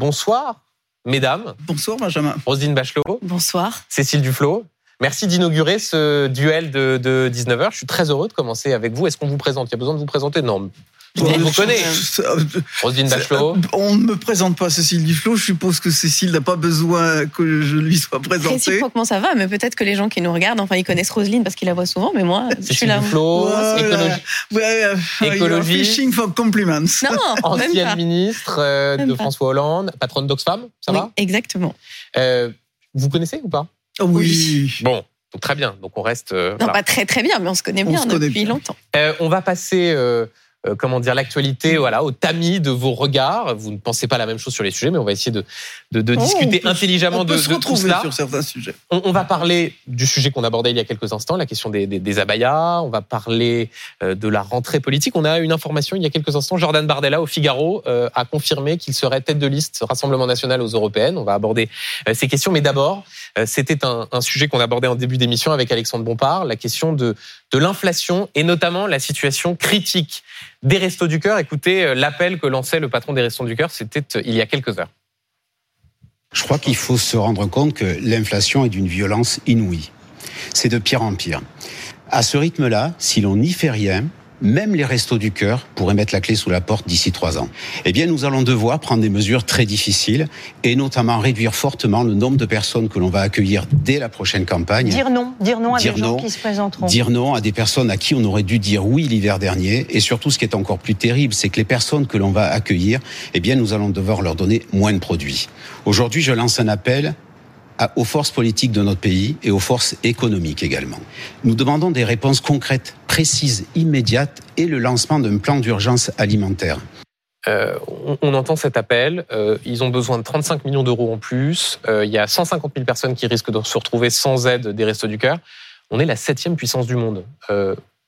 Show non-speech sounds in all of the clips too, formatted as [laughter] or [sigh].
Bonsoir, mesdames. Bonsoir, Benjamin. Roselyne Bachelot. Bonsoir. Cécile Duflot. Merci d'inaugurer ce duel de, de 19h. Je suis très heureux de commencer avec vous. Est-ce qu'on vous présente? Il y a besoin de vous présenter? Non. On vous connaît. Roselyne Bachelot. On ne me présente pas Cécile Duflot. Je suppose que Cécile n'a pas besoin que je lui sois présenté. Réciproquement, ça va, mais peut-être que les gens qui nous regardent, enfin, ils connaissent Roselyne parce qu'ils la voient souvent, mais moi, je suis là. Duflot, voilà. ouais, écologie. Fishing for compliments. Non, [laughs] ancienne même pas. ministre euh, de François Hollande, patronne d'Oxfam, ça oui, va Exactement. euh, Vous connaissez ou pas? Oui. Bon, donc très bien. Donc on reste. euh, Non, voilà. pas très très bien, mais on se connaît On bien se connaît depuis bien. longtemps. Euh, on va passer, euh, comment dire, l'actualité, voilà, au tamis de vos regards. Vous ne pensez pas la même chose sur les sujets, mais on va essayer de, de, de Oh, discuter on peut- intelligemment On de, peut de se tout retrouver cela. sur certains sujets. On, on va parler du sujet qu'on abordait il y a quelques instants, la question des, des, des abayas. On va parler euh, de la rentrée politique. On a une information il y a quelques instants. Jordan Bardella au Figaro euh, a confirmé qu'il serait tête de liste Rassemblement national aux européennes. On va aborder ces questions, mais d'abord, c'était un, un sujet qu'on abordait en début d'émission avec Alexandre Bompard, la question de, de l'inflation et notamment la situation critique des Restos du Cœur. Écoutez euh, l'appel que lançait le patron des Restos du Cœur, c'était euh, il y a quelques heures. Je crois qu'il faut se rendre compte que l'inflation est d'une violence inouïe. C'est de pire en pire. À ce rythme-là, si l'on n'y fait rien, même les restos du cœur pourraient mettre la clé sous la porte d'ici trois ans. Eh bien, nous allons devoir prendre des mesures très difficiles et notamment réduire fortement le nombre de personnes que l'on va accueillir dès la prochaine campagne. Dire non, dire non à Dire des gens qui se présenteront. Dire non à des personnes à qui on aurait dû dire oui l'hiver dernier. Et surtout, ce qui est encore plus terrible, c'est que les personnes que l'on va accueillir, eh bien, nous allons devoir leur donner moins de produits. Aujourd'hui, je lance un appel aux forces politiques de notre pays et aux forces économiques également. Nous demandons des réponses concrètes, précises, immédiates et le lancement d'un plan d'urgence alimentaire. Euh, on, entend cet appel. euh, ils ont besoin de 35 millions d'euros en plus. Euh, il y a 150 000 personnes qui risquent de se retrouver sans aide des Restos du Cœur. On est la septième puissance du monde.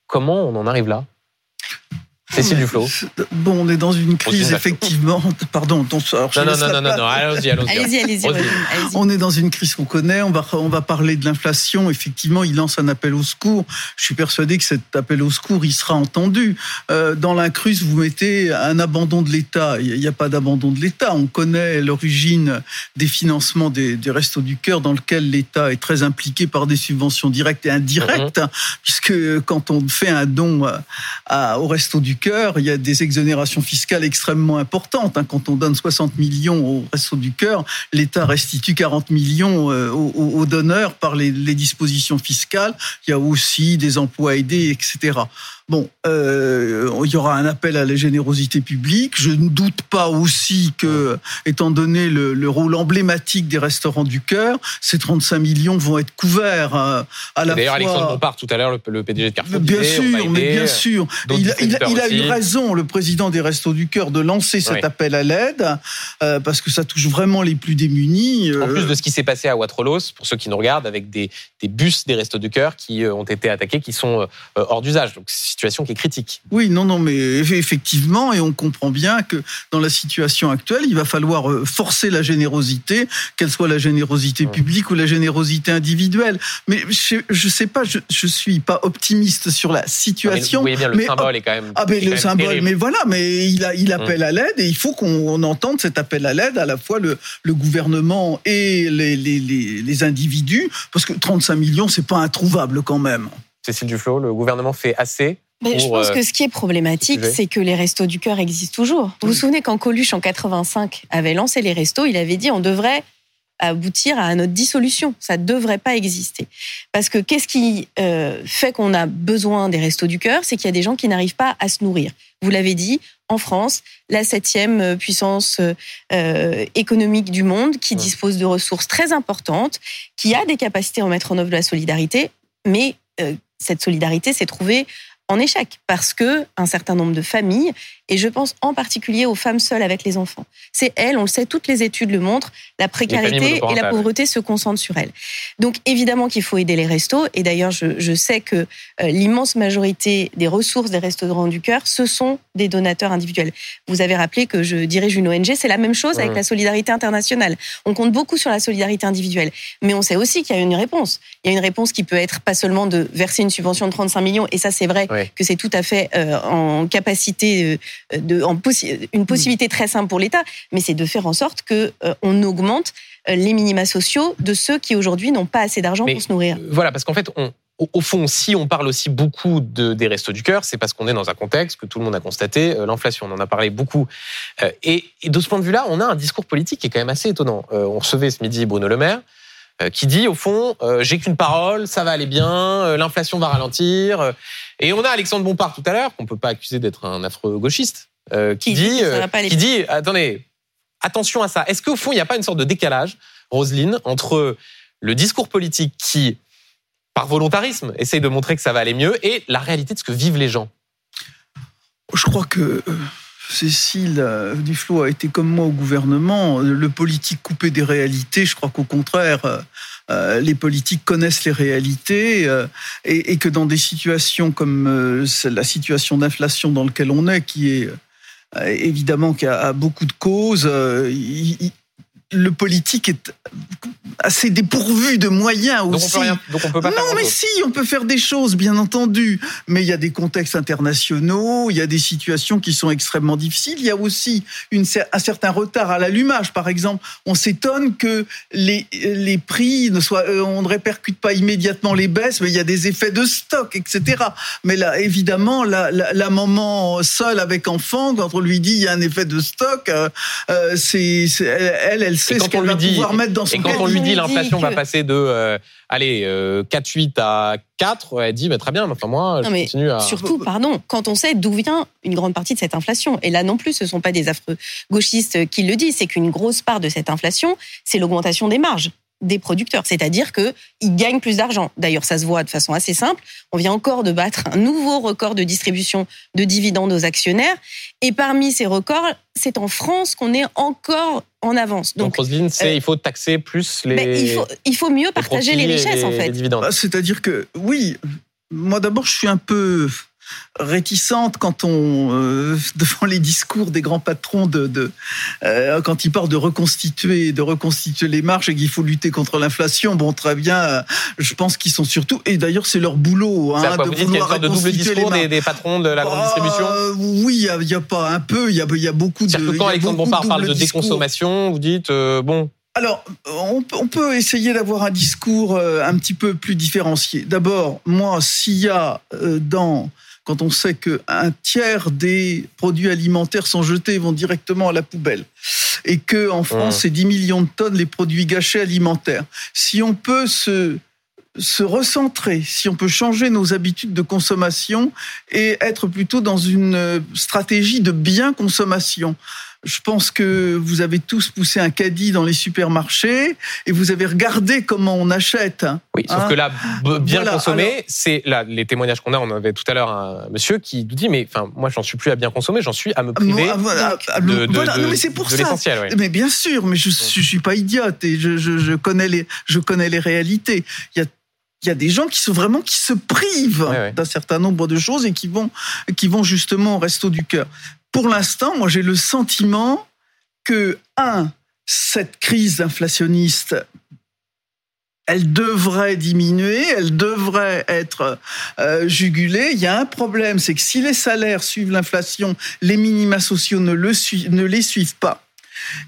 Comment on en arrive là? Cécile Duflot. Bon, on est dans une crise, effectivement. [laughs] Pardon, ton, je Non, non, non, la non, non, allons-y, allons-y. Allez-y, allez-y. On est dans une crise qu'on connaît. On va, on va parler de l'inflation. Effectivement, il lance un appel au secours. Je suis persuadé que cet appel au secours, il sera entendu. Euh, dans l'incruste, vous mettez un abandon de l'État. Il n'y a pas d'abandon de l'État. On connaît l'origine des financements des, des Restos du Cœur, dans lequel l'État est très impliqué par des subventions directes et indirectes, puisque quand on fait un don à, à- au Resto du Il y a des exonérations fiscales extrêmement importantes. hein. Quand on donne 60 millions au Resto du Cœur, l'État restitue 40 millions euh, aux, donneurs par les dispositions fiscales. Il y a aussi des emplois aidés, etc. Bon, euh, il y aura un appel à la générosité publique. Je ne doute pas aussi que, étant donné le, le rôle emblématique des restaurants du cœur, ces 35 millions vont être couverts euh, à la D'ailleurs, fois. Alexandre Bompard, tout à l'heure, le, le PDG de Carrefour, Bien disait, sûr, mais bien sûr. Il, a- il a- il a eu raison, le président des Restos du Cœur, de lancer cet Oui. appel à l'aide, euh, parce que ça touche vraiment les plus démunis. En plus de ce qui s'est passé à Waterloo, pour ceux qui nous regardent, avec des, des bus des Restos du Cœur qui ont été attaqués, qui sont hors d'usage. Donc, situation qui est critique. Oui, non, non, mais eff- effectivement, et on comprend bien que dans la situation actuelle, il va falloir euh, forcer la générosité, qu'elle soit la générosité publique ou la générosité individuelle. Mais je, je sais pas, je, je suis pas optimiste sur la Ah, mais situation. vous voyez bien, le mais- symbole est quand même. Ah quand le symbole, terrible. mais voilà, mais il, a, il appelle à l'aide et il faut qu'on on entende cet appel à l'aide à la fois le, le gouvernement et les, les, les, les individus, parce que 35 millions, c'est pas introuvable quand même. Cécile Duflot, le gouvernement fait assez Mais je pense euh, que ce qui est problématique, c'est que les restos du cœur existent toujours. Vous vous souvenez quand Coluche en 85 avait lancé les restos, il avait dit on devrait aboutir à notre dissolution. Ça ne devrait pas exister. Parce que qu'est-ce qui euh, fait qu'on a besoin des restos du cœur? C'est qu'il y a des gens qui n'arrivent pas à se nourrir. Vous l'avez dit, en France, la septième puissance euh, économique du monde, qui Ouais. dispose de ressources très importantes, qui a des capacités à mettre en œuvre la solidarité, mais euh, cette solidarité s'est trouvée en échec parce que un certain nombre de familles, et je pense en particulier aux femmes seules avec les enfants, c'est elles, on le sait, toutes les études le montrent, la précarité et la pauvreté se concentrent sur elles. Donc évidemment qu'il faut aider les restos, et d'ailleurs je, je sais que euh, l'immense majorité des ressources des restaurants du cœur, ce sont des donateurs individuels. Vous avez rappelé que je dirige une ONG, c'est la même chose avec la solidarité internationale. On compte beaucoup sur la solidarité individuelle, mais on sait aussi qu'il y a une réponse. Il y a une réponse qui peut être pas seulement de verser une subvention de 35 millions, et ça c'est vrai, Oui. que c'est tout à fait euh, en capacité euh, de, en une possibilité très simple pour l'État, mais c'est de faire en sorte que euh, on augmente les minima sociaux de ceux qui aujourd'hui n'ont pas assez d'argent pour se nourrir. Voilà, parce qu'en fait, on, au fond, si on parle aussi beaucoup de, des restos du cœur, c'est parce qu'on est dans un contexte que tout le monde a constaté, l'inflation. On en a parlé beaucoup. et, et, de ce point de vue-là, on a un discours politique qui est quand même assez étonnant. on recevait ce midi Bruno Le Maire. Euh, qui dit au fond, euh, j'ai qu'une parole, ça va aller bien, euh, l'inflation va ralentir. Et on a Alexandre Bompard tout à l'heure, qu'on peut pas accuser d'être un affreux gauchiste, qui, dit, qui dit, attendez, attention à ça. Est-ce qu'au fond, il n'y a pas une sorte de décalage, Roselyne, entre le discours politique qui, par volontarisme, essaye de montrer que ça va aller mieux et la réalité de ce que vivent les gens? Je crois que Cécile euh, Duflot a été comme moi au gouvernement, le politique coupé des réalités, je crois qu'au contraire, euh, euh, les politiques connaissent les réalités et, que dans des situations comme la situation d'inflation dans laquelle on est, qui est évidemment qui a, beaucoup de causes, le politique est assez dépourvu de moyens aussi. Donc on peut, pas non, mais si, on peut faire des choses, bien entendu. Mais il y a des contextes internationaux, il y a des situations qui sont extrêmement difficiles. Il y a aussi une, un certain retard à l'allumage. Par exemple, on s'étonne que les, les prix ne soient, euh, on ne répercute pas immédiatement les baisses, mais il y a des effets de stock, etc. Mais là, évidemment, la, la, maman seule avec enfant, quand on lui dit il y a un effet de stock, euh, euh c'est, elle, elle sait ce qu'elle va dit, pouvoir mettre dans son Et quand on lui dit l'inflation va passer de euh, allez euh, 4,8 à 4, elle dit bah, très bien, enfin moi je continue à... Surtout, pardon, quand on sait d'où vient une grande partie de cette inflation, et là non plus ce ne sont pas des affreux gauchistes qui le disent, c'est qu'une grosse part de cette inflation, c'est l'augmentation des marges des producteurs, c'est-à-dire qu'ils gagnent plus d'argent. D'ailleurs, ça se voit de façon assez simple. On vient encore de battre un nouveau record de distribution de dividendes aux actionnaires. Et parmi ces records, c'est en France qu'on est encore en avance. Donc, Roselyne, c'est euh, il faut taxer plus les. il, faut, il faut mieux partager les, richesses, en fait. Bah, c'est-à-dire que, oui, moi d'abord, je suis un peu réticente quand on euh, [laughs] devant les discours des grands patrons de, de euh, quand ils parlent de reconstituer de reconstituer les marges et qu'il faut lutter contre l'inflation. Bon très bien euh, je pense qu'ils sont surtout et d'ailleurs c'est leur boulot hein, de vous vouloir de double discours des, des, patrons de la grande ah, distribution oui il y, a pas un peu il y a, y a beaucoup de que quand Alexandre Bompard parle de déconsommation vous dites bon. Alors, on, peut essayer d'avoir un discours un petit peu plus différencié. D'abord, moi, s'il y a dans quand on sait qu'un tiers des produits alimentaires sont jetés et vont directement à la poubelle. Et que en France, c'est 10 millions de tonnes les produits gâchés alimentaires. Si on peut se se recentrer, si on peut changer nos habitudes de consommation et être plutôt dans une stratégie de bien consommation, je pense que vous avez tous poussé un caddie dans les supermarchés et vous avez regardé comment on achète. Oui, sauf que là, hein bien consommer, c'est là les témoignages qu'on a. On avait tout à l'heure un monsieur qui nous dit, mais enfin, moi, j'en suis plus à bien consommer, j'en suis à me priver de, de, mais c'est pour ça. Mais bien sûr, mais je, je suis pas idiote et je, je, je, connais les, je connais les réalités. Il y a il y a des gens qui sont vraiment qui se privent d'un certain nombre de choses et qui vont qui vont justement au resto du cœur pour l'instant, moi j'ai le sentiment que, un, cette crise inflationniste, elle devrait diminuer, elle devrait être euh, jugulée. Il y a un problème, c'est que si les salaires suivent l'inflation, les minima sociaux ne, le ne les suivent pas.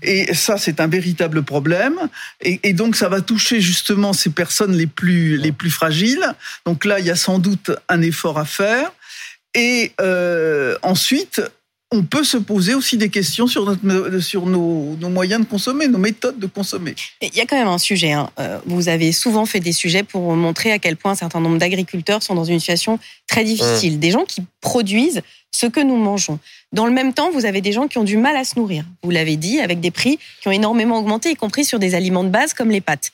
Et ça, c'est un véritable problème. Et, donc, ça va toucher justement ces personnes les plus, les plus fragiles. Donc là, il y a sans doute un effort à faire. Et euh, ensuite, on peut se poser aussi des questions sur, notre, sur nos, moyens de consommer, nos méthodes de consommer. Il y a quand même un sujet. Hein. Euh, vous avez souvent fait des sujets pour montrer à quel point un certain nombre d'agriculteurs sont dans une situation très difficile. Mmh. Des gens qui produisent ce que nous mangeons. Dans le même temps, vous avez des gens qui ont du mal à se nourrir. Vous l'avez dit, avec des prix qui ont énormément augmenté, y compris sur des aliments de base comme les pâtes.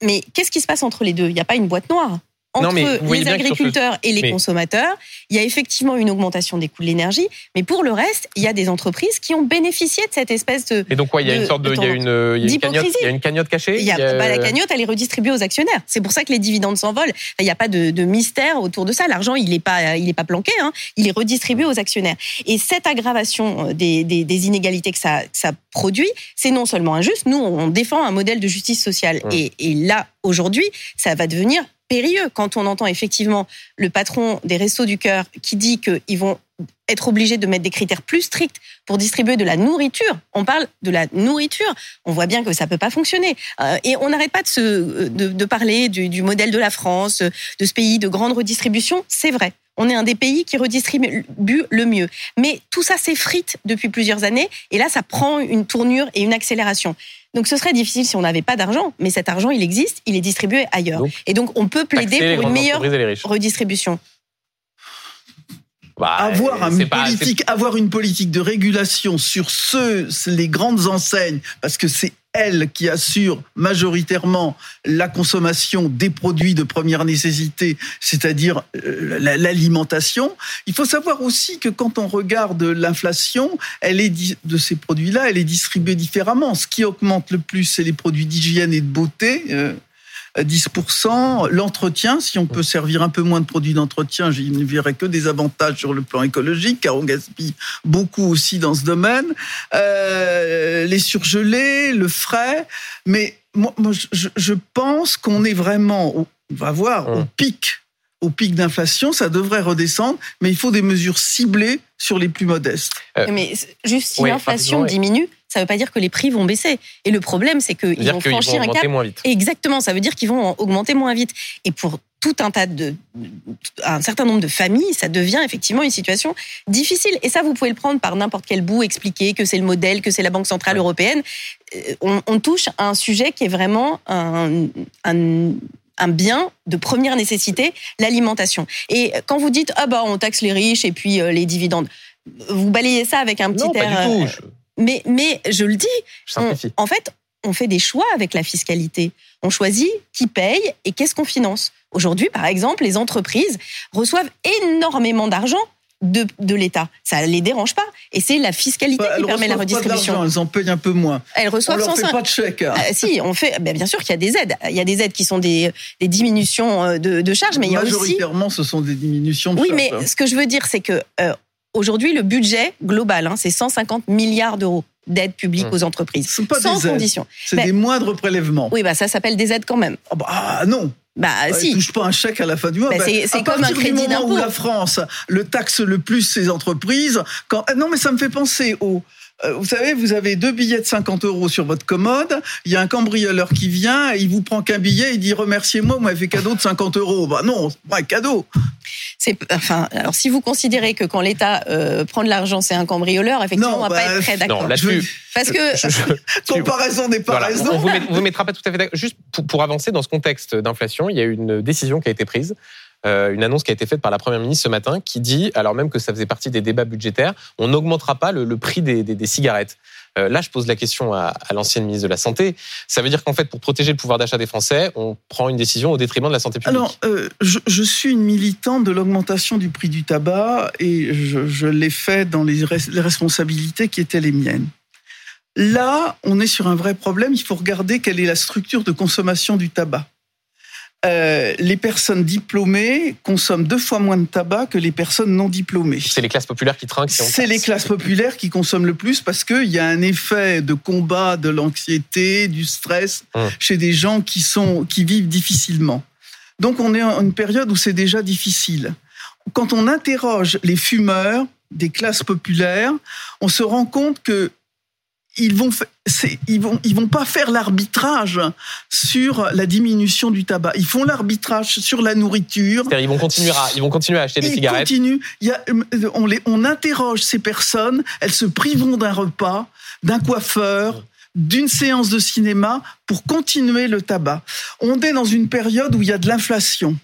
Mais qu'est-ce qui se passe entre les deux? Il n'y a pas une boîte noire entre les agriculteurs et les consommateurs, il y a effectivement une augmentation des coûts de l'énergie, mais pour le reste, il y a des entreprises qui ont bénéficié de cette espèce de. Et donc, quoi, il y a une sorte de. Il y a une, il y a une, cagnotte, il y a une cagnotte cachée il y a, bah, La cagnotte, elle est redistribuée aux actionnaires. C'est pour ça que les dividendes s'envolent. Il n'y a pas de, de, mystère autour de ça. L'argent, il n'est pas, il est pas planqué, hein. il est redistribué aux actionnaires. Et cette aggravation euh, des, des, des inégalités que ça, ça produit, c'est non seulement injuste, nous, on défend un modèle de justice sociale. Et, et là, aujourd'hui, ça va devenir périlleux quand on entend effectivement le patron des Restos du Cœur qui dit qu'ils vont être obligés de mettre des critères plus stricts pour distribuer de la nourriture. On parle de la nourriture. On voit bien que ça peut pas fonctionner. Euh, et on n'arrête pas de, se, de, parler du, du, modèle de la France, de ce pays de grande redistribution. C'est vrai. On est un des pays qui redistribue le mieux. Mais tout ça s'effrite depuis plusieurs années. Et là, ça prend une tournure et une accélération. Donc ce serait difficile si on n'avait pas d'argent, mais cet argent, il existe, il est distribué ailleurs. et donc on peut plaider pour une meilleure redistribution. Bah, avoir, une politique, avoir une politique de régulation sur ceux, les grandes enseignes, parce que c'est elle qui assure majoritairement la consommation des produits de première nécessité, c'est-à-dire euh, l'alimentation. Il faut savoir aussi que quand on regarde l'inflation, elle est de ces produits-là, elle est distribuée différemment. Ce qui augmente le plus, c'est les produits d'hygiène et de beauté. Euh, 10%. L'entretien, si on peut servir un peu moins de produits d'entretien, je ne verrais que des avantages sur le plan écologique, car on gaspille beaucoup aussi dans ce domaine. Euh, les surgelés, le frais. Mais moi, je, je pense qu'on est vraiment, on va voir, au pic au pic d'inflation, ça devrait redescendre, mais il faut des mesures ciblées sur les plus modestes. Euh, mais juste si l'inflation diminue, ça ne veut pas dire que les prix vont baisser. Et le problème, c'est qu'ils vont franchir un cap. Moins vite. Exactement, ça veut dire qu'ils vont augmenter moins vite. Et pour tout un tas de, un certain nombre de familles, ça devient effectivement une situation difficile. Et ça, vous pouvez le prendre par n'importe quel bout, expliquer que c'est le modèle, que c'est la Banque centrale européenne. Euh, on, on, touche à un sujet qui est vraiment un, un un bien de première nécessité, l'alimentation. Et quand vous dites ah bah on taxe les riches et puis euh, les dividendes, vous balayez ça avec un petit air. Euh, mais mais je le dis, en fait, on fait des choix avec la fiscalité. On choisit qui paye et qu'est-ce qu'on finance. Aujourd'hui, par exemple, les entreprises reçoivent énormément d'argent de, de l'État. Ça les dérange pas. Et c'est la fiscalité bah, qui permet la redistribution. Pas elles en payent un peu moins. Elles reçoivent on leur fait pas de chèque. Euh, si, on fait. Ben, bien sûr qu'il y a des aides. Il y a des aides qui sont des, des diminutions euh, de, de charges, mais il y a aussi. Majoritairement, ce sont des diminutions de oui, charges. Oui, mais ce que je veux dire, c'est que euh, aujourd'hui, le budget global, hein, c'est 150 milliards d'euros d'aide publique mmh. aux entreprises. Pas sans condition. C'est des moindres prélèvements. Oui, bah ça s'appelle des aides quand même. Ah, bah, ah non. Bah, ah, si. touche pas un chèque à la fin du mois. Bah, bah c'est comme un crédit d'impôt. où la France le taxe le plus ses entreprises. Quand... Non, mais ça me fait penser au vous savez, vous avez deux billets de 50 euros sur votre commode. Il y a un cambrioleur qui vient, il vous prend qu'un billet, il dit remerciez-moi, moi, fait cadeau de 50 euros. Bah non, c'est pas un cadeau. C'est, enfin, alors si vous considérez que quand l'État euh, prend de l'argent, c'est un cambrioleur, effectivement, on va pas bah, être très d'accord. Parce que [laughs] comparaison n'est pas raison. On vous, vous mettra pas tout à fait d'accord. Juste pour, pour avancer dans ce contexte d'inflation, il y a une décision qui a été prise euh, une annonce qui a été faite par la Première ministre ce matin qui dit, alors même que ça faisait partie des débats budgétaires, on n'augmentera pas le, prix des, cigarettes. Euh, là, je pose la question à, l'ancienne ministre de la Santé. Ça veut dire qu'en fait, pour protéger le pouvoir d'achat des Français, on prend une décision au détriment de la santé publique. Alors, euh, je, suis une militante de l'augmentation du prix du tabac et je, l'ai fait dans les, les responsabilités qui étaient les miennes. Là, on est sur un vrai problème. Il faut regarder quelle est la structure de consommation du tabac. Euh, les personnes diplômées consomment deux fois moins de tabac que les personnes non diplômées. C'est les classes populaires qui trinquent. C'est les classes populaires qui consomment le plus parce qu'il y a un effet de combat de l'anxiété, du stress hum. chez des gens qui sont qui vivent difficilement. Donc on est en une période où c'est déjà difficile. Quand on interroge les fumeurs des classes populaires, on se rend compte que ils vont, ils vont, ils vont pas faire l'arbitrage sur la diminution du tabac. Ils font l'arbitrage sur la nourriture. Ils vont continuer à, ils vont continuer à acheter des cigarettes. Continuent. Il y a, on les, on interroge ces personnes. Elles se priveront d'un repas, d'un coiffeur, d'une séance de cinéma pour continuer le tabac. On est dans une période où il y a de l'inflation.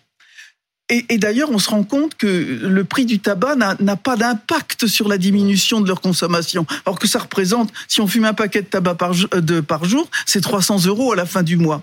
Et, d'ailleurs, on se rend compte que le prix du tabac n'a pas d'impact sur la diminution de leur consommation. Alors que ça représente, si on fume un paquet de tabac par, jour, c'est 300 euros à la fin du mois.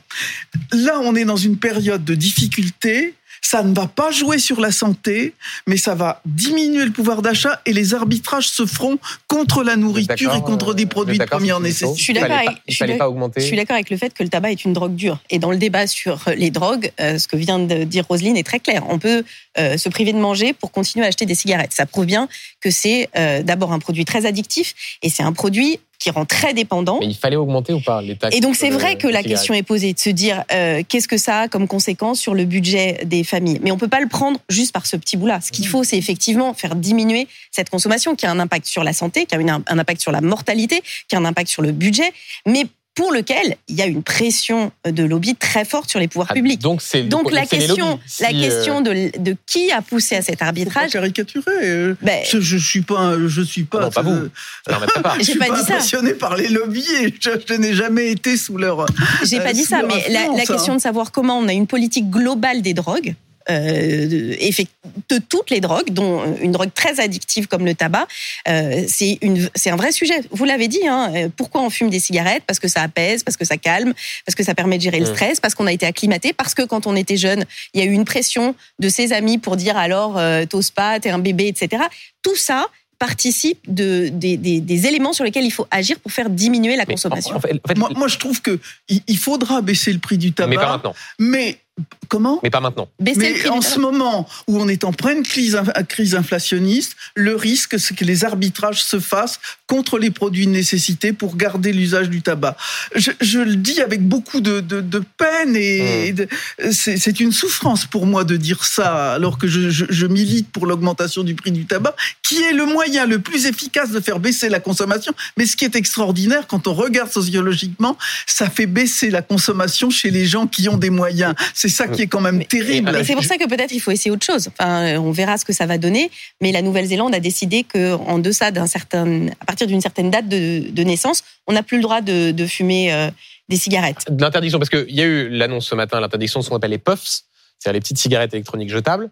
Là, on est dans une période de difficulté ça ne va pas jouer sur la santé, mais ça va diminuer le pouvoir d'achat et les arbitrages se feront contre la nourriture et contre des produits de première nécessité. Je suis d'accord avec, je suis d'accord avec le fait que le tabac est une drogue dure. Et dans le débat sur les drogues, euh, ce que vient de dire Roselyne est très clair. On peut euh, se priver de manger pour continuer à acheter des cigarettes. Ça prouve bien que c'est euh, d'abord un produit très addictif et c'est un produit qui rend très dépendant. Mais il fallait augmenter ou pas les taxes Et donc c'est vrai que la question est posée de se dire euh, qu'est-ce que ça a comme conséquence sur le budget des familles? Mais on peut pas le prendre juste par ce petit bout-là. Ce qu'il faut, c'est effectivement faire diminuer cette consommation qui a un impact sur la santé, qui a une- un impact sur la mortalité, qui a un impact sur le budget, mais pour lequel il y a une pression de lobby très forte sur les pouvoirs Ah, publics. Donc, c'est Donc la question, lobbies. la euh, question de, de qui a poussé à cet arbitrage, caricaturer. euh, ben, Je, je suis pas, je suis pas. Non, pas vous. je pas. [laughs] Suis pas impressionné par les lobbies et je, je n'ai jamais été sous leur. J'ai Euh, pas dit ça, mais la, question de savoir comment on a une politique globale des drogues. Euh, de, effect- de toutes les drogues, dont une drogue très addictive comme le tabac, euh, c'est une, c'est un vrai sujet. Vous l'avez dit. Hein, euh, pourquoi on fume des cigarettes? Parce que ça apaise, parce que ça calme, parce que ça permet de gérer le Mm. stress, parce qu'on a été acclimaté, parce que quand on était jeune, il y a eu une pression de ses amis pour dire alors euh, t'oses pas, t'es un bébé, etc. Tout ça participe de, des, des- des éléments sur lesquels il faut agir pour faire diminuer la consommation. En fait, en fait, Moi, moi, je trouve que il il faudra baisser le prix du tabac. mais pas maintenant. Mais comment Mais pas maintenant. Baisser le Mais en ce moment où on est en pleine crise, crise inflationniste, le risque, c'est que les arbitrages se fassent contre les produits de nécessité pour garder l'usage du tabac. Je, je le dis avec beaucoup de, de, de peine et Mmh. c'est c'est une souffrance pour moi de dire ça, alors que je, je, je milite pour l'augmentation du prix du tabac, qui est le moyen le plus efficace de faire baisser la consommation. Mais ce qui est extraordinaire, quand on regarde sociologiquement, ça fait baisser la consommation chez les gens qui ont des moyens. C'est ça qui est quand même Mais- terrible. C'est pour ça que peut-être il faut essayer autre chose. Enfin, on verra ce que ça va donner. Mais la Nouvelle-Zélande a décidé que en deçà d'un certain, à partir d'une certaine date de, de naissance, on n'a plus le droit de, de fumer euh, des cigarettes. De L'interdiction, parce qu'il y a eu l'annonce ce matin, l'interdiction de ce qu'on appelle les puffs, c'est-à-dire les petites cigarettes électroniques jetables.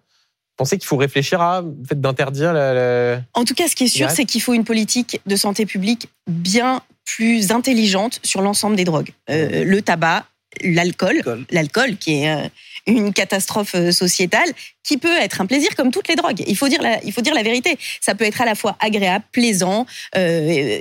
Pensez qu'il faut réfléchir à le fait d'interdire la, la- En tout cas, ce qui est sûr, c'est qu'il faut une politique de santé publique bien plus intelligente sur l'ensemble des drogues. Euh, le tabac, l'alcool, L'alcool. qui est euh, une catastrophe euh, sociétale, qui peut être un plaisir comme toutes les drogues. Il faut dire la, il faut dire la vérité. Ça peut être à la fois agréable, plaisant, euh, euh,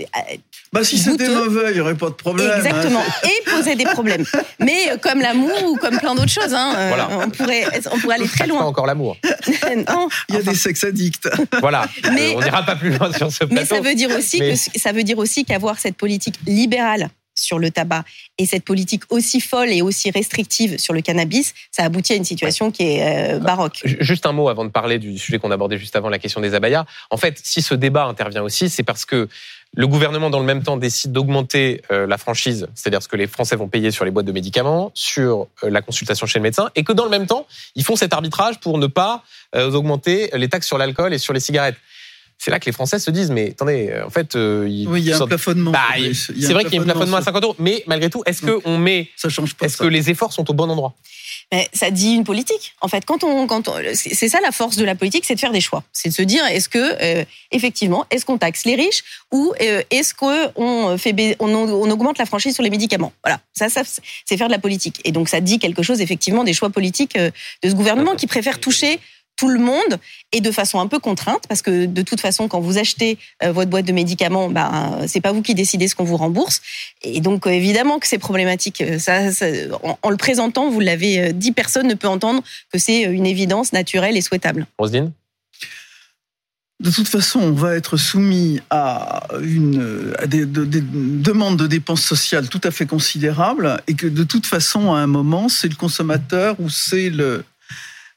Bah, si c'était mauvais, il n'y aurait pas de problème. hein. exactement, [laughs] et poser des problèmes. Mais euh, comme l'amour ou comme plein d'autres choses, hein, euh, Voilà. on pourrait, on pourrait aller très Pas loin. encore l'amour. [laughs] non, Il y a enfin, des sex addicts. Voilà. Mais- Euh, on n'ira pas plus loin sur ce plateau. Mais ça veut dire aussi Mais- que ça veut dire aussi qu'avoir cette politique libérale sur le tabac et cette politique aussi folle et aussi restrictive sur le cannabis, ça aboutit à une situation qui est euh, baroque. Ju- Juste un mot avant de parler du sujet qu'on abordait juste avant, la question des abayas. En fait, si ce débat intervient aussi, c'est parce que le gouvernement, dans le même temps, décide d'augmenter euh, la franchise, c'est-à-dire ce que les Français vont payer sur les boîtes de médicaments, sur euh, la consultation chez le médecin, et que dans le même temps, ils font cet arbitrage pour ne pas augmenter les taxes sur l'alcool et sur les cigarettes. C'est là que les Français se disent, mais attendez, euh, en fait, euh, ils Oui, il y a un plafonnement. Bah, Il c'est vrai qu'il y a un plafonnement à 50 euros, mais malgré tout, est-ce que on met, Ça change pas. est-ce ça. que les efforts sont au bon endroit? Mais ça dit une politique. En fait, quand on, quand on, c'est ça la force de la politique, c'est de faire des choix. C'est de se dire, est-ce que euh, effectivement, est-ce qu'on taxe les riches ou euh, est-ce qu'on fait, on, on augmente la franchise sur les médicaments? Voilà, ça, ça c'est faire de la politique. Et donc ça dit quelque chose effectivement des choix politiques de ce gouvernement qui préfère toucher tout le monde et de façon un peu contrainte parce que de toute façon quand vous achetez euh, votre boîte de médicaments ben c'est pas vous qui décidez ce qu'on vous rembourse. Et donc euh, évidemment que c'est problématique Euh, ça, ça- en, en le présentant vous l'avez euh, dit personne ne peut entendre que c'est euh, une évidence naturelle et souhaitable. Roselyne? De toute façon, on va être soumis à, une, à des, de- des demandes de dépenses sociales tout à fait considérables et que de toute façon, à un moment, c'est le consommateur ou c'est le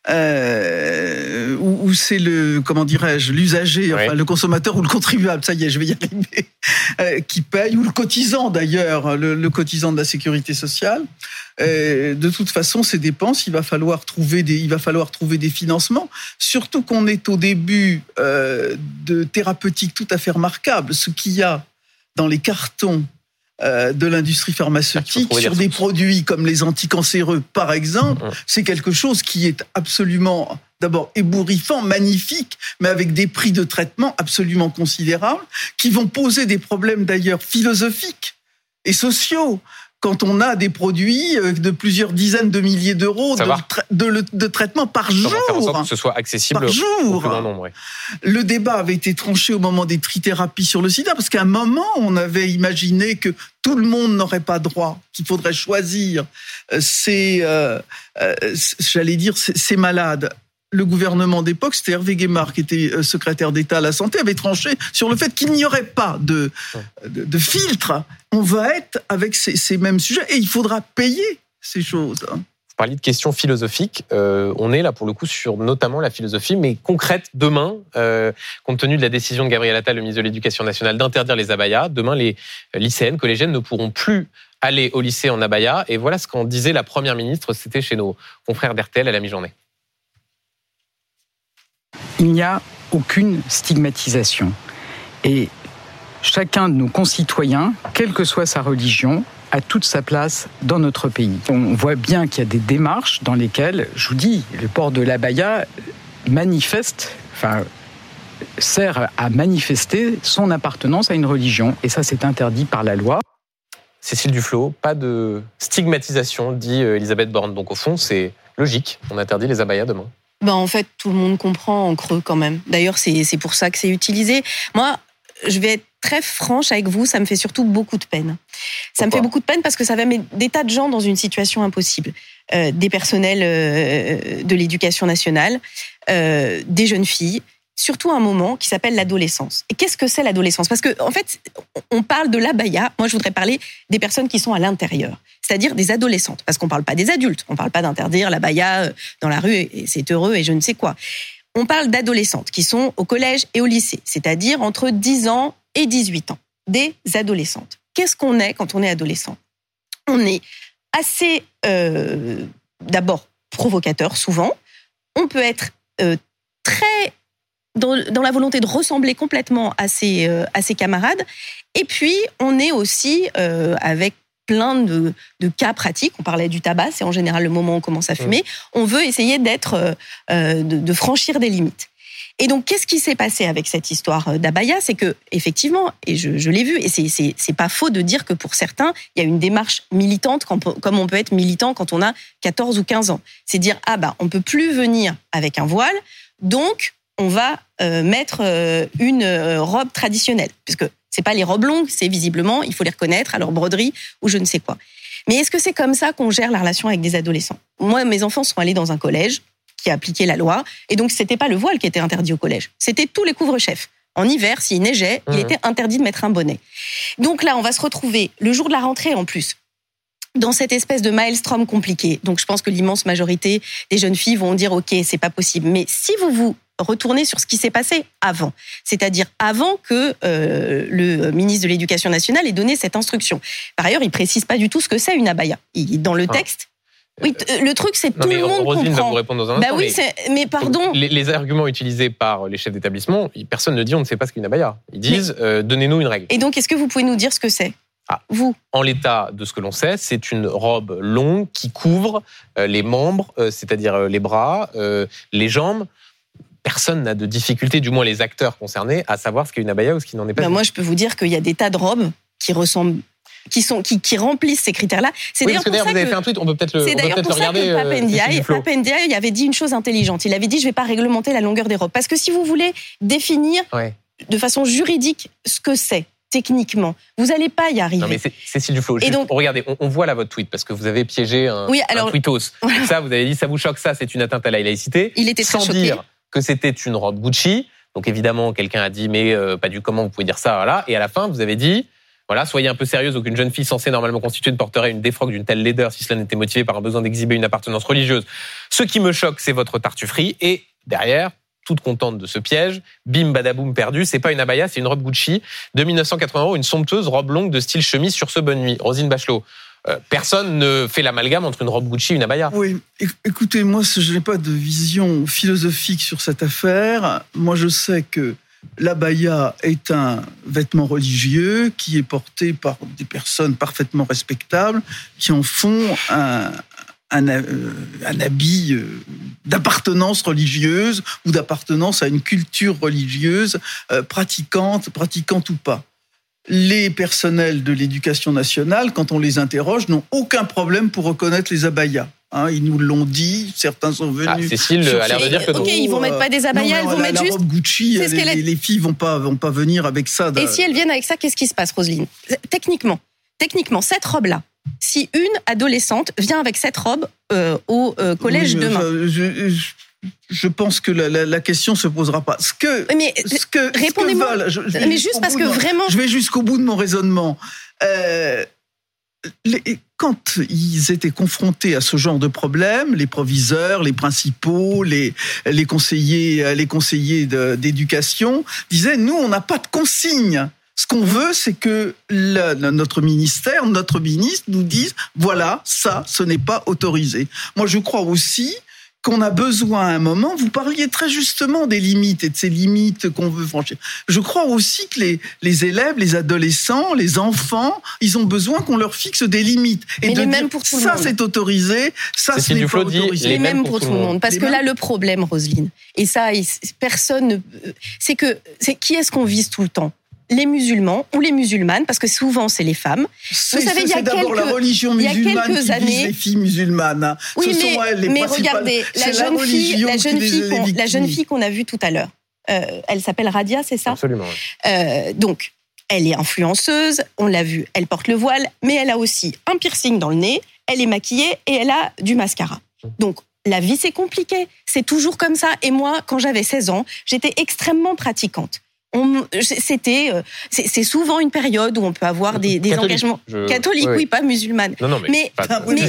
euh, ou, ou c'est le comment dirais-je l'usager, enfin le consommateur ou le contribuable, ça y est, je vais y arriver, [laughs] euh, qui paye ou le cotisant d'ailleurs, le, le cotisant de la sécurité sociale. Euh, de toute façon, ces dépenses, il va falloir trouver des, il va falloir trouver des financements. Surtout qu'on est au début euh, de thérapeutiques tout à fait remarquables. Ce qu'il y a dans les cartons de l'industrie Ah, pharmaceutique des sur des produits comme les anticancéreux, par exemple, Mhm. c'est quelque chose qui est absolument d'abord ébouriffant, magnifique, mais avec des prix de traitement absolument considérables, qui vont poser des problèmes d'ailleurs philosophiques et sociaux. Quand on a des produits euh, de plusieurs dizaines de milliers d'euros de, Savoir. tra- de, de traitement par Comment faire en sorte jour, que ce soit accessible par jour. plus grand nombre ouais. Le débat avait été tranché au moment des trithérapies sur le sida, parce qu'à un moment, on avait imaginé que tout le monde n'aurait pas droit, qu'il faudrait choisir euh, ces, euh, euh, j'allais dire, ces, ces malades. Le gouvernement d'époque, c'était Hervé Guémard qui était euh, secrétaire d'État à la santé, avait tranché sur le fait qu'il n'y aurait pas de, filtre. On va être avec ces, mêmes sujets et il faudra payer ces choses. Hein. Vous parliez de questions philosophiques. Euh, on est là pour le coup sur notamment la philosophie, mais concrète demain, euh, compte tenu de la décision de Gabriel Attal, le ministre de l'Éducation nationale, d'interdire les abayas. Demain, les lycéennes, collégiennes ne pourront plus aller au lycée en abaya. Et voilà ce qu'en disait la première ministre. C'était chez nos confrères d'RTL à la mi-journée. Il n'y a aucune stigmatisation. Et chacun de nos concitoyens, quelle que soit sa religion, a toute sa place dans notre pays. On voit bien qu'il y a des démarches dans lesquelles, je vous dis, le port de l'abaya manifeste, sert à manifester son appartenance à une religion. Et ça, c'est interdit par la loi. Cécile Duflot, pas de stigmatisation, dit euh, Elisabeth Borne. Donc au fond, c'est logique, on interdit les abayas demain. Ben, en fait, tout le monde comprend en creux quand même. D'ailleurs, c'est pour ça que c'est utilisé. Moi, je vais être très franche avec vous, ça me fait surtout beaucoup de peine. Ça me fait beaucoup de peine parce que ça va mettre des tas de gens dans une situation impossible. Euh, des personnels euh, de l'éducation nationale, euh, des jeunes filles, surtout un moment qui s'appelle l'adolescence. Et qu'est-ce que c'est l'adolescence? Parce que en fait, on parle de l'abaya. Moi, je voudrais parler des personnes qui sont à l'intérieur, c'est-à-dire des adolescentes, parce qu'on parle pas des adultes. On parle pas d'interdire l'abaya dans la rue et c'est heureux et je ne sais quoi. On parle d'adolescentes qui sont au collège et au lycée, c'est-à-dire entre 10 ans et 18 ans, des adolescentes. Qu'est-ce qu'on est quand on est adolescent? On est assez, euh, d'abord, provocateur souvent. On peut être euh, très dans, la volonté de ressembler complètement à ses, euh, à ses camarades. Et puis, on est aussi avec plein de, cas pratiques. On parlait du tabac, c'est en général le moment où on commence à fumer. On veut essayer d'être, de, franchir des limites. Et donc, qu'est-ce qui s'est passé avec cette histoire euh, d'Abaya? C'est que, effectivement, et je, l'ai vu, et c'est pas faux de dire que pour certains, il y a une démarche militante, comme on peut être militant quand on a 14 ou 15 ans. C'est dire, ah bah, on peut plus venir avec un voile, donc on va euh, mettre euh, une robe traditionnelle. Puisque c'est pas les robes longues, c'est visiblement, il faut les reconnaître à leur broderie ou je ne sais quoi. Mais est-ce que c'est comme ça qu'on gère la relation avec des adolescents? Moi, mes enfants sont allés dans un collège, qui a appliqué la loi. Et donc, c'était pas le voile qui était interdit au collège. C'était tous les couvre-chefs. En hiver, s'il neigeait, il mmh. était interdit de mettre un bonnet. Donc là, on va se retrouver le jour de la rentrée en plus dans cette espèce de maelstrom compliqué. Donc je pense que l'immense majorité des jeunes filles vont dire OK, c'est pas possible. Mais si vous vous retournez sur ce qui s'est passé avant, c'est-à-dire avant que euh, le ministre de l'Éducation nationale ait donné cette instruction. Par ailleurs, il précise pas du tout ce que c'est une abaya. dans le ah. texte, oui, le truc, c'est tout le monde Roselyne comprend. va vous répondre dans un bah instant. oui, mais, mais pardon. Les, arguments utilisés par les chefs d'établissement, personne ne dit on ne sait pas ce qu'est une abaya. Ils disent euh, donnez-nous une règle. Et donc, est-ce que vous pouvez nous dire ce que c'est? Ah, vous En l'état de ce que l'on sait, c'est une robe longue qui couvre euh, les membres, euh, c'est-à-dire les bras, les jambes. Personne n'a de difficulté, du moins les acteurs concernés, à savoir ce qu'est une abaya ou ce qui n'en est pas. Bah moi, je peux vous dire qu'il y a des tas de robes qui ressemblent qui sont qui, qui remplissent ces critères-là. C'est d'ailleurs pour ça vous avez fait un tweet, on peut peut-être le, c'est d'ailleurs pour ça regarder. Que Papendiaï, avait dit une chose intelligente. Il avait dit je vais pas réglementer la longueur des robes parce que si vous voulez définir de façon juridique ce que c'est techniquement. Vous n'allez pas y arriver. Non, mais Cécile Duflo, et donc, regardez, on, voit là votre tweet parce que vous avez piégé un, oui, alors, un tweetos. [laughs] Ça, vous avez dit, ça vous choque, ça, c'est une atteinte à la laïcité. Il était sans dire que c'était une robe Gucci. Donc évidemment, quelqu'un a dit, mais euh, pas du comment vous pouvez dire ça, voilà. Et à la fin, vous avez dit, voilà, soyez un peu sérieuse, aucune jeune fille censée normalement constituée ne porterait une défroque d'une telle laideur si cela n'était motivé par un besoin d'exhiber une appartenance religieuse. Ce qui me choque, c'est votre tartufferie. Et derrière, toute contente de ce piège, bim badaboum perdu, c'est pas une abaya, c'est une robe Gucci de 1980 euros, une somptueuse robe longue de style chemise sur ce bonne nuit. Rosine Bachelot, personne ne fait l'amalgame entre une robe Gucci et une abaya. Oui, écoutez, moi, je n'ai pas de vision philosophique sur cette affaire. Moi, je sais que L'abaya est un vêtement religieux qui est porté par des personnes parfaitement respectables qui en font un, euh, habit euh, d'appartenance religieuse ou d'appartenance à une culture religieuse euh, pratiquante, pratiquante ou pas. Les personnels de l'éducation nationale, quand on les interroge, n'ont aucun problème pour reconnaître les abayas. Hein, ils nous l'ont dit, certains sont venus. Ah, Cécile a l'air de dire que Ok, ils vont mettre pas des abayas, ils vont mettre juste. Robe Gucci, les, les, filles vont pas vont pas venir avec ça. Et si elles viennent avec ça, qu'est-ce qui se passe, Roselyne Techniquement, techniquement, cette robe-là, si une adolescente vient avec cette robe euh, au euh, collège demain. je pense que la, la, la, question se posera pas. Ce que, mais, ce que, répondez-moi. Mais juste parce que vraiment, je vais jusqu'au bout de mon raisonnement. Euh, les, quand ils étaient confrontés à ce genre de problème, les proviseurs, les principaux, les, les conseillers, les conseillers d'éducation disaient nous, on n'a pas de consigne. Ce qu'on veut, c'est que notre ministère, notre ministre nous dise voilà, ça, ce n'est pas autorisé. Moi, je crois aussi qu'on a besoin à un moment. Vous parliez très justement des limites et de ces limites qu'on veut franchir. Je crois aussi que les, les élèves, les adolescents, les enfants, ils ont besoin qu'on leur fixe des limites. Et Mais de même pour tout ça, c'est autorisé, ça, ce n'est pas autorisé. Les mêmes pour, tout le monde. Parce que là, le problème, Roselyne, et ça, personne ne... C'est que, c'est qui est-ce qu'on vise tout le temps? Les musulmans ou les musulmanes, parce que souvent c'est les femmes. Vous savez, il y a d'abord la religion musulmane qui années, les filles musulmanes. Hein. Oui, Ce mais, sont elles, les mais regardez, la jeune, la fille, la jeune fille, qu'on, la jeune fille qu'on a vue tout à l'heure, euh, elle s'appelle Radia, c'est ça? Absolument. Euh, donc, elle est influenceuse, on l'a vu, elle porte le voile, mais elle a aussi un piercing dans le nez, elle est maquillée et elle a du mascara. Donc, la vie, c'est compliqué. C'est toujours comme ça. Et moi, quand j'avais 16 ans, j'étais extrêmement pratiquante c'était, euh, c'est souvent une période où on peut avoir des, engagements catholiques, oui, pas musulmanes. Non, non, mais,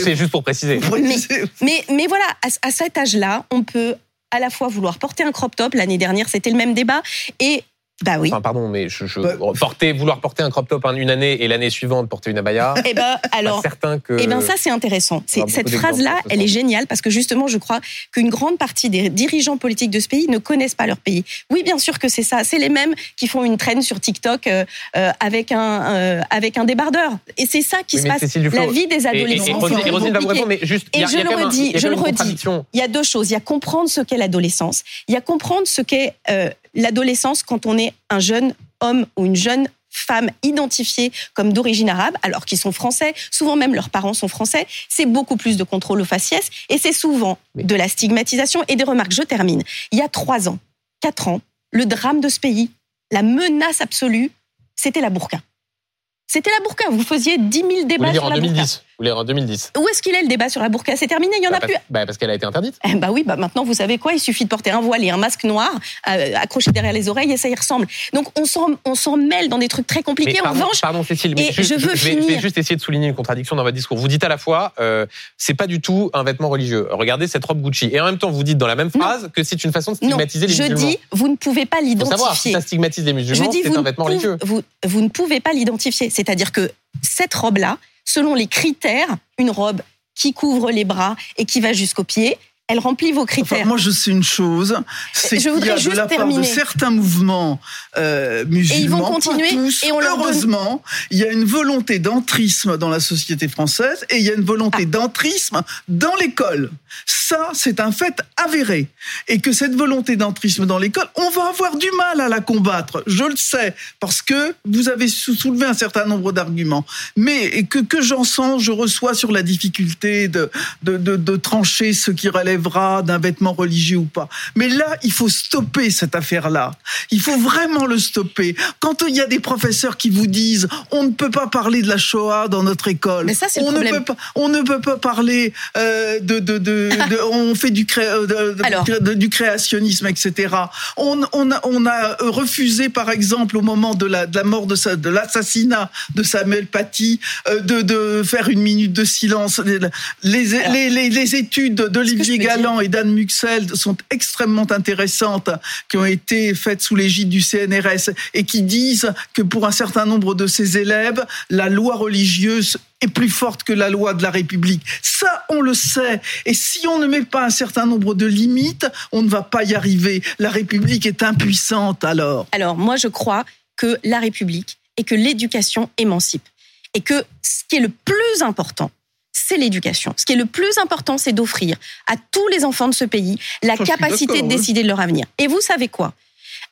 c'est juste pour préciser. Mais, mais, voilà, à, à cet âge-là, on peut à la fois vouloir porter un crop top. L'année dernière, c'était le même débat, et bah oui. Enfin, pardon, mais je, je bah, porter, vouloir porter un crop top une année et l'année suivante porter une abaya. Eh ben, alors. certain que. Eh ben, ça, c'est intéressant. cette phrase-là, elle est géniale parce que justement, je crois qu'une grande partie des dirigeants politiques de ce pays ne connaissent pas leur pays. Oui, bien sûr que c'est ça. C'est les mêmes qui font une traîne sur TikTok euh, euh avec un euh, avec un débardeur. Et c'est ça qui se passe. La vie des adolescents. Et, et, Rosine va vous répondre, mais juste. Et je le redis, je le redis. Il y a deux choses. Il y a comprendre ce qu'est l'adolescence. Il y a comprendre ce qu'est l'adolescence quand on est un jeune homme ou une jeune femme identifiée comme d'origine arabe, alors qu'ils sont français, souvent même leurs parents sont français, c'est beaucoup plus de contrôle au faciès et c'est souvent de la stigmatisation et des remarques. Je termine. Il y a trois ans, quatre ans, le drame de ce pays, la menace absolue, c'était la burqa. C'était la burqa. Vous faisiez 10 000 débats sur la 2010. Vous voulez en 2010 Où est-ce qu'il est le débat sur la burqa? C'est terminé, il n'y en a bah, plus. Bah parce qu'elle a été interdite. Eh bah oui, bah maintenant vous savez quoi? Il suffit de porter un voile et un masque noir euh, accroché derrière les oreilles et ça y ressemble. Donc on s'en on s'en mêle dans des trucs très compliqués. pardon, en revanche, pardon Cécile, mais je, veux je, vais, je, vais, juste essayer de souligner une contradiction dans votre discours. Vous dites à la fois, euh, c'est pas du tout un vêtement religieux. Regardez cette robe Gucci, et en même temps vous dites dans la même phrase que c'est une façon de stigmatiser les musulmans. Je dis, vous ne pouvez pas l'identifier. savoir si ça stigmatise les musulmans, c'est un vêtement religieux. Vous, vous ne pouvez pas l'identifier. C'est-à-dire que cette robe-là, selon les critères, une robe qui couvre les bras et qui va jusqu'aux pieds, elle remplit vos critères. moi, je sais une chose, c'est qu'il y a de la part de certains mouvements euh, musulmans, et ils vont continuer, tous, et on heureusement, il y a une volonté d'entrisme dans la société française et il y a une volonté ah. d'entrisme dans l'école. Ça, c'est un fait avéré. Et que cette volonté d'entrisme dans l'école, on va avoir du mal à la combattre. Je le sais, parce que vous avez soulevé un certain nombre d'arguments. Mais que, que j'en sens, je reçois sur la difficulté de, de, de, de trancher ce qui relève d'un vêtement religieux ou pas. Mais là, il faut stopper cette affaire-là. Il faut vraiment le stopper. Quand il y a des professeurs qui vous disent on ne peut pas parler de la Shoah dans notre école, Mais ça, on, ne peut pas, on ne peut pas parler euh, de, de, de, [laughs] de, on fait du, cré, du créationnisme, etc. On, on, a, on a refusé, par exemple, au moment de la, mort de, de l'assassinat de Samuel Paty, euh, de, de faire une minute de silence. Les, les, les, les études d'Olivier Galland et d'Anne Muxel sont extrêmement intéressantes, qui ont été faites sous l'égide du CNRS et qui disent que pour un certain nombre de ces élèves, la loi religieuse est plus forte que la loi de la République. Ça, on le sait. Et si on ne met pas un certain nombre de limites, on ne va pas y arriver. La République est impuissante alors. Alors, moi, je crois que la République et que l'éducation émancipe. Et que ce qui est le plus important, c'est l'éducation. Ce qui est le plus important, c'est d'offrir à tous les enfants de ce pays la capacité de décider de leur avenir. Et vous savez quoi?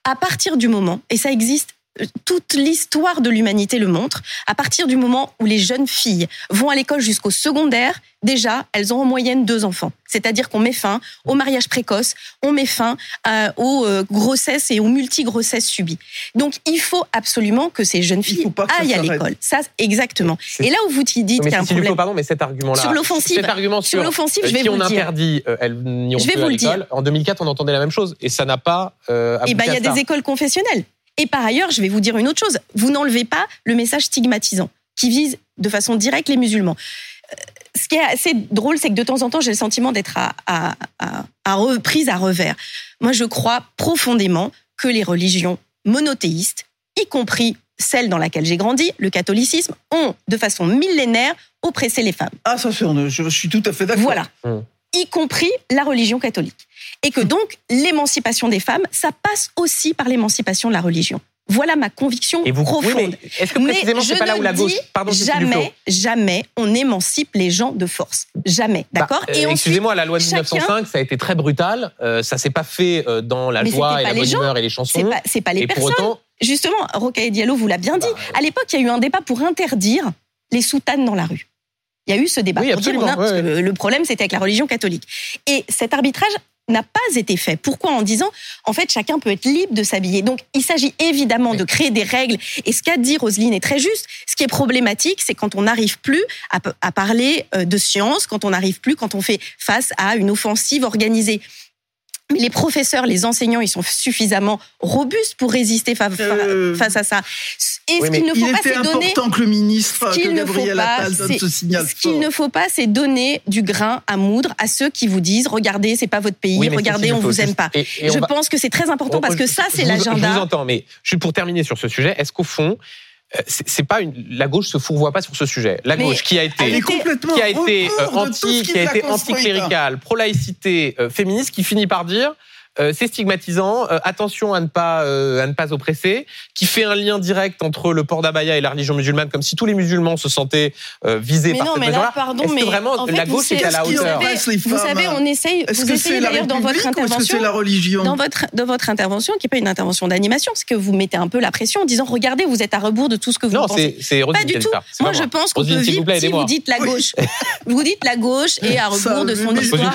À partir du moment, et ça existe toute l'histoire de l'humanité le montre. À partir du moment où les jeunes filles vont à l'école jusqu'au secondaire, déjà, elles ont en moyenne deux enfants. C'est-à-dire qu'on met fin au mariage précoce, on met fin euh, aux euh, grossesses et aux multi-grossesses subies. Donc, il faut absolument que ces jeunes filles aillent à l'école. Ça, exactement. Et là où vous dites qu'il y a un problème... pardon, mais cet argument-là... Sur l'offensive, sur, l'offensive, je vais si vous on le dire. interdit, euh, elles n'iront plus vous à l'école. En 2004, on entendait la même chose. Et ça n'a pas euh, Eh ben, il y a ça. des écoles confessionnelles. Et par ailleurs, je vais vous dire une autre chose. Vous n'enlevez pas le message stigmatisant qui vise de façon directe les musulmans. Euh, Ce qui est assez drôle, c'est que de temps en temps, j'ai le sentiment d'être à, à, à, à reprise à revers. Moi, je crois profondément que les religions monothéistes, y compris celle dans laquelle j'ai grandi, le catholicisme, ont, de façon millénaire, oppressé les femmes. Ah, ça, c'est- je, je suis tout à fait d'accord. Voilà. Mm. Y compris la religion catholique. Et que donc, l'émancipation des femmes, ça passe aussi par l'émancipation de la religion. Voilà ma conviction Et vous, profonde. est-ce que précisément c'est pas là où la gauche Pardon, jamais, jamais, on émancipe les gens de force. Jamais, Bah, d'accord euh, Excusez-moi, la loi de chacun- 1905, ça a été très brutal. Euh, ça s'est pas fait euh, dans la Mais joie et la bonne humeur et les chansons. c'est pas, c'est pas les et pour personnes. autant, Justement, Rocaille Diallo vous l'a bien dit. Bah, À l'époque, il y a eu un débat pour interdire les soutanes dans la rue. Il y a eu ce débat. Oui, pour dire, on a- parce ouais, que le, le problème, c'était avec la religion catholique. Et cet arbitrage n'a pas été fait. Pourquoi En disant, en fait, chacun peut être libre de s'habiller. Donc, il s'agit évidemment de créer des règles. Et ce qu'a dit Roselyne est très juste. Ce qui est problématique, c'est quand on n'arrive plus à, parler euh, de science, quand on n'arrive plus, quand on fait face à une offensive organisée. Les professeurs, les enseignants, ils sont suffisamment robustes pour résister fa- fa- Euh, face à ça. Et oui, ce qu'il ne faut Il pas, était c'est donner. important que le ministre, Ce qu'il ne faut pas, ce signal Ce qu'il ne faut pas, c'est donner du grain à moudre à ceux qui vous disent regardez, c'est pas votre pays, oui, regardez, on vous aime pas. et- Je va- pense que c'est très important on- parce que ça, c'est vous- Je vous l'agenda. entends, mais juste pour terminer sur ce sujet, est-ce qu'au fond, euh, c'est c'est pas une, la gauche se fourvoie pas sur ce sujet La gauche qui a été qui a été euh, anti, qui a été construit, hein. anticlérical, pro-laïcité, euh, féministe, qui finit par dire euh, c'est stigmatisant, euh, attention à ne pas euh, à ne pas oppresser, qui fait un lien direct entre le port d'abaya et la religion musulmane, comme si tous les musulmans se sentaient euh, visés Mais par non, cette mais là, mesure-là. pardon, mais vraiment en fait, la vous gauche est savez- à la hauteur Vous savez, on essaye, Est-ce vous que c'est essayez d'ailleurs dans votre intervention c'est la religion dans votre, dans votre intervention, qui n'est pas une intervention d'animation, c'est que vous mettez un peu la pression en disant regardez, vous êtes à rebours de tout ce que vous Non, pensez. c'est Pas du tout. Moi, je pense qu'on peut vivre plaît, si vous dites la gauche. [laughs] vous dites la gauche et à rebours de son histoire.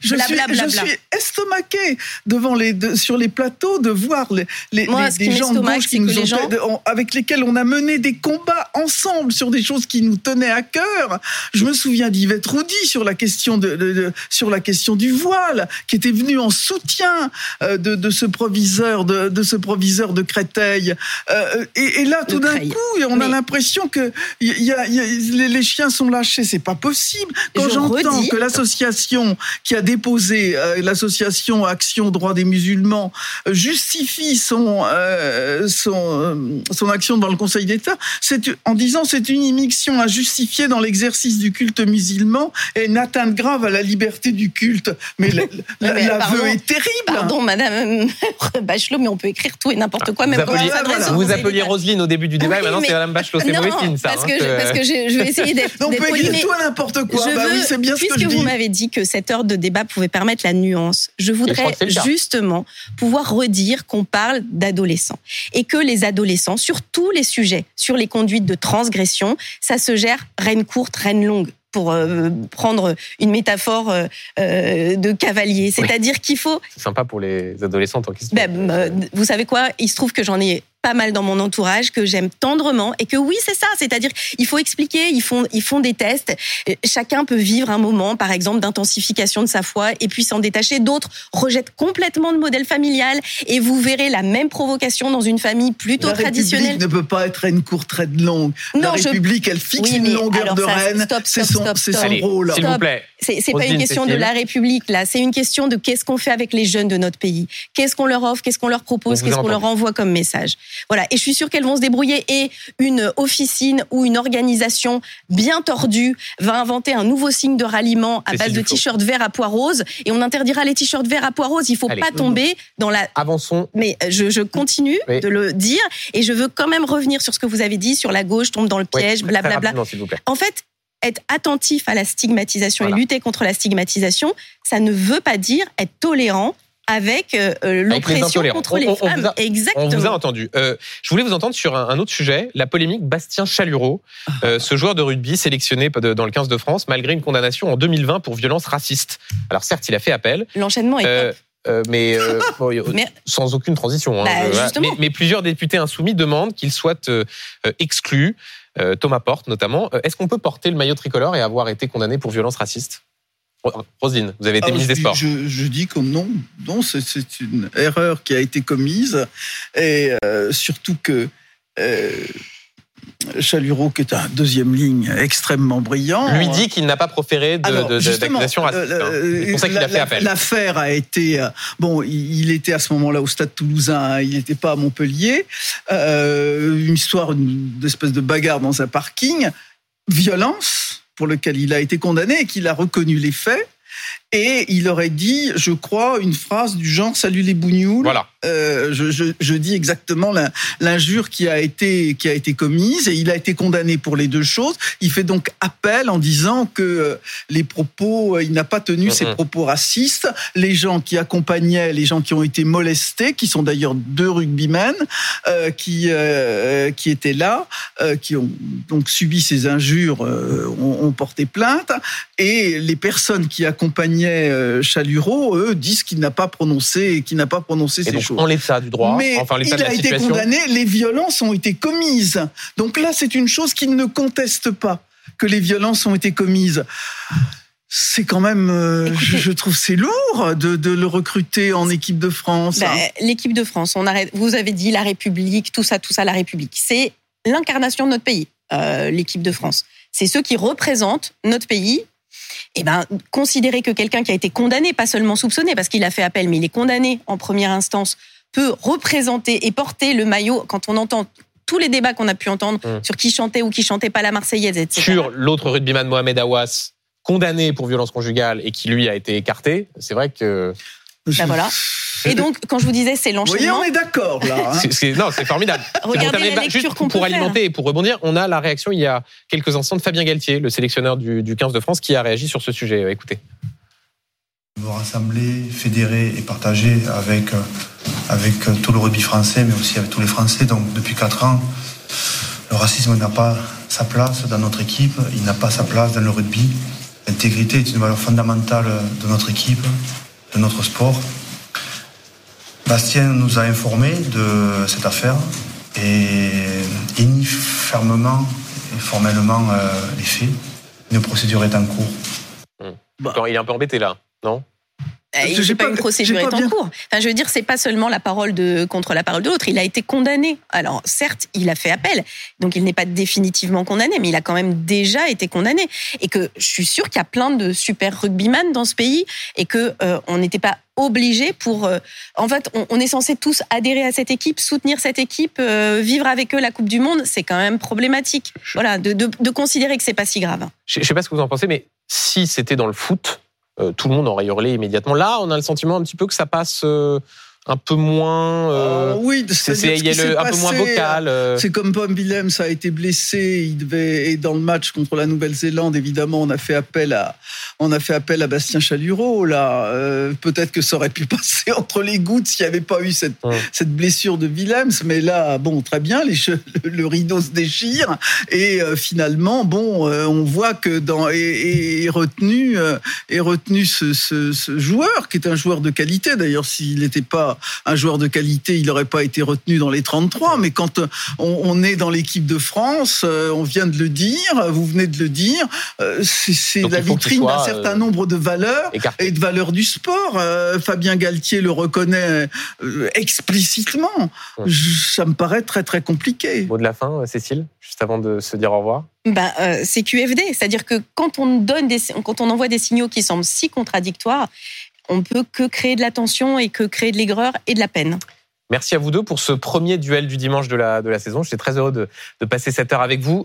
Je suis estomaqué devant les, de- sur les plateaux de voir les, les, Moi, gens de gauche qui nous ont, gens- avec lesquels on a mené des combats ensemble sur des choses qui nous tenaient à cœur. Je me souviens d'Yvette Roudy sur la question de, de- de- sur la question du voile, qui était venue en soutien euh, de, de ce proviseur de, de ce proviseur de Créteil. Euh, et, et là, tout d'un coup, on a l'impression que y a- il y a- les, les chiens sont lâchés. C'est pas possible. Quand Je j'entends que l'association qui a déposé, euh, l'association Action Droit des Musulmans, euh, justifie son, euh, son, euh, son action devant le Conseil d'État, c'est en disant c'est une immixtion injustifiée dans l'exercice du culte musulman et une atteinte grave à la liberté du culte. Mais la- [laughs] la- mais l'aveu pardon, est terrible. Pardon, madame [laughs] Bachelot, mais on peut écrire tout et n'importe quoi, même vous quand appeliez, voilà. vous d'État. Roselyne au début du débat, Oui, et maintenant mais- c'est Madame Bachelot. C'est mauvais signe, ça. parce hein, que, je, parce que je, je vais essayer d'être [laughs] On peut écrire tout et n'importe quoi. je Bah veux, oui, c'est bien ce que puisque je vous m'avez dit que cette heure de débat pouvait permettre la nuance, je voudrais. Justement pouvoir redire qu'on parle d'adolescents et que les adolescents, sur tous les sujets, sur les conduites de transgression, ça se gère reine courte, reine longue pour euh, prendre une métaphore euh, euh, de cavalier. C'est-à-dire qu'il faut C'est sympa pour les adolescents en question. ben, vous savez quoi? Il se trouve que j'en ai pas mal dans mon entourage que j'aime tendrement et que oui c'est ça c'est-à-dire il faut expliquer ils font ils font des tests Euh, chacun peut vivre un moment par exemple d'intensification de sa foi et puis s'en détacher d'autres rejettent complètement le modèle familial et vous verrez la même provocation dans une famille plutôt La traditionnelle République ne peut pas être une courte traite longue. la Non, je- République, elle fixe Oui, une longueur alors de ça, reine. stop, C'est stop, son, stop, c'est stop. son Allez, rôle. s'il vous plaît. C'est pas une question de la République là, c'est une question de qu'est-ce qu'on fait avec les jeunes de notre pays. Qu'est-ce qu'on leur offre, qu'est-ce qu'on leur propose, qu'est-ce qu'on leur envoie comme message. Voilà, et je suis sûre qu'elles vont se débrouiller et une officine ou une organisation bien tordue va inventer un nouveau signe de ralliement à base de t-shirts verts à pois roses et on interdira les t-shirts verts à pois roses. Il faut Allez. pas tomber dans la Avançons. mais je, je continue Oui. de le dire et je veux quand même revenir sur ce que vous avez dit sur la gauche tombe dans le piège, blablabla. vous plaît. En fait, être attentif à la stigmatisation Voilà. et lutter contre la stigmatisation, ça ne veut pas dire être tolérant avec euh, l'oppression contre les femmes. Exactement. On vous a entendu. Euh, je voulais vous entendre sur un, un, autre sujet, la polémique Bastien Chalureau, ah. euh, ce joueur de rugby sélectionné dans le 15 de France malgré une condamnation en 2020 pour violence raciste. Alors certes, il a fait appel. L'enchaînement est euh, euh, mais, euh, [laughs] sans aucune transition. Hein, bah, mais, mais, plusieurs députés insoumis demandent qu'il soit exclu. Thomas Porte notamment. Est-ce qu'on peut porter le maillot tricolore et avoir été condamné pour violence raciste? Roselyne, vous avez été ah, ministre des Sports. Je, dis comme non, non, c'est une erreur qui a été commise et surtout que Chalureau, qui est un deuxième ligne extrêmement brillant, lui dit qu'il n'a pas proféré d'accusation raciste. Hein. Euh, c'est pour ça qu'il a fait appel. L'affaire a été euh, bon. Il était à ce moment-là au Stade Toulousain. Hein, il n'était pas à Montpellier. Euh, une histoire d'espèce de bagarre dans un parking, violence pour lequel il a été condamné et qu'il a reconnu les faits et il aurait dit, je crois, une phrase du genre "Salut les bougnoules". Voilà. Euh, je, je, je, dis exactement l'injure qui a été qui a été commise et il a été condamné pour les deux choses. Il fait donc appel en disant que euh, les propos, euh, il n'a pas tenu ses propos racistes. Les gens qui accompagnaient les gens qui ont été molestés, qui sont d'ailleurs deux rugbymen, euh, qui euh, qui étaient là, qui ont donc subi ces injures, ont, ont porté plainte et les personnes qui accompagnaient Chalureau, eux, disent qu'il n'a pas prononcé, qu'il n'a pas prononcé ces choses en l'état du droit, Mais enfin l'état de la situation. Il a été condamné, les violences ont été commises. Donc là, c'est une chose qu'il ne conteste pas, que les violences ont été commises. C'est quand même, euh, je, trouve, c'est lourd de, de, le recruter en équipe de France. Ben, l'équipe de France, on arrête. Vous avez dit la République, tout ça, tout ça, la République. C'est l'incarnation de notre pays, euh, l'équipe de France. C'est ceux qui représentent notre pays eh ben, considérer que quelqu'un qui a été condamné, pas seulement soupçonné, parce qu'il a fait appel, mais il est condamné en première instance, peut représenter et porter le maillot quand on entend tous les débats qu'on a pu entendre mmh. sur qui chantait ou qui chantait pas la Marseillaise, etc. Sur l'autre rugbyman Mohamed Awas, condamné pour violence conjugale et qui lui a été écarté, c'est vrai que. Ben voilà. Et donc, quand je vous disais, c'est l'enchaînement. Oui, on est d'accord là. Hein. non, c'est formidable. [laughs] Regardez la lecture qu'on Pour alimenter et pour rebondir, on a la réaction il y a quelques instants de Fabien Galtier, le sélectionneur du, du 15 de France, qui a réagi sur ce sujet. Écoutez. Vous rassembler, fédérer et partager avec, euh, avec euh, tout le rugby français, mais aussi avec tous les Français. Donc, depuis 4 ans, le racisme n'a pas sa place dans notre équipe, il n'a pas sa place dans le rugby. L'intégrité est une valeur fondamentale de notre équipe, de notre sport. Bastien nous a informés de cette affaire et il fermement et formellement euh, les faits. Une procédure est en cours. Mmh. il est un peu embêté là, non? Euh, il n'est pas, une procédure est en cours. Enfin, je veux dire, c'est pas seulement la parole de contre la parole de l'autre. Il a été condamné. Alors, certes, il a fait appel, donc il n'est pas définitivement condamné, mais il a quand même déjà été condamné. Et que je suis sûre qu'il y a plein de super rugbyman dans ce pays et que euh, on n'était pas obligé pour. Euh, en fait, on, est censé tous adhérer à cette équipe, soutenir cette équipe, vivre avec eux la Coupe du Monde. C'est quand même problématique. Voilà, de, de, de considérer que c'est pas si grave. Je, ne sais pas ce que vous en pensez, mais si c'était dans le foot euh, tout le monde aurait hurlé immédiatement. Là, on a le sentiment un petit peu que ça passe euh, un peu moins. Euh, oui, c'est un peu moins vocal. Euh. C'est comme Pom Willem, ça a été blessé. Il devait et dans le match contre la Nouvelle-Zélande, évidemment, on a fait appel à on a fait appel à Bastien Chalureau. Là, euh, peut-être que ça aurait pu [laughs] passer entre les gouttes s'il n'y avait pas eu cette cette blessure de Willems. Mais là, bon, très bien, les le, rideau se déchire et finalement, bon, on voit que dans est, retenu est retenu ce, ce, ce joueur qui est un joueur de qualité. D'ailleurs, s'il n'était pas un joueur de qualité, il n'aurait pas été retenu dans les 33. Mais quand on, est dans l'équipe de France, euh, on vient de le dire, vous venez de le dire, euh, c'est la vitrine d'un certain euh, nombre de valeurs et de valeurs du sport. Fabien Galtier le reconnaît explicitement. Ça me paraît très très compliqué. Mot de la fin, Cécile, juste avant de se dire au revoir. Ben, c'est QFD, c'est-à-dire que quand on donne des, quand on envoie des signaux qui semblent si contradictoires, on peut que créer de la tension et que créer de l'aigreur et de la peine. Merci à vous deux pour ce premier duel du dimanche de la, de la saison. J'étais très heureux de, de passer cette heure avec vous.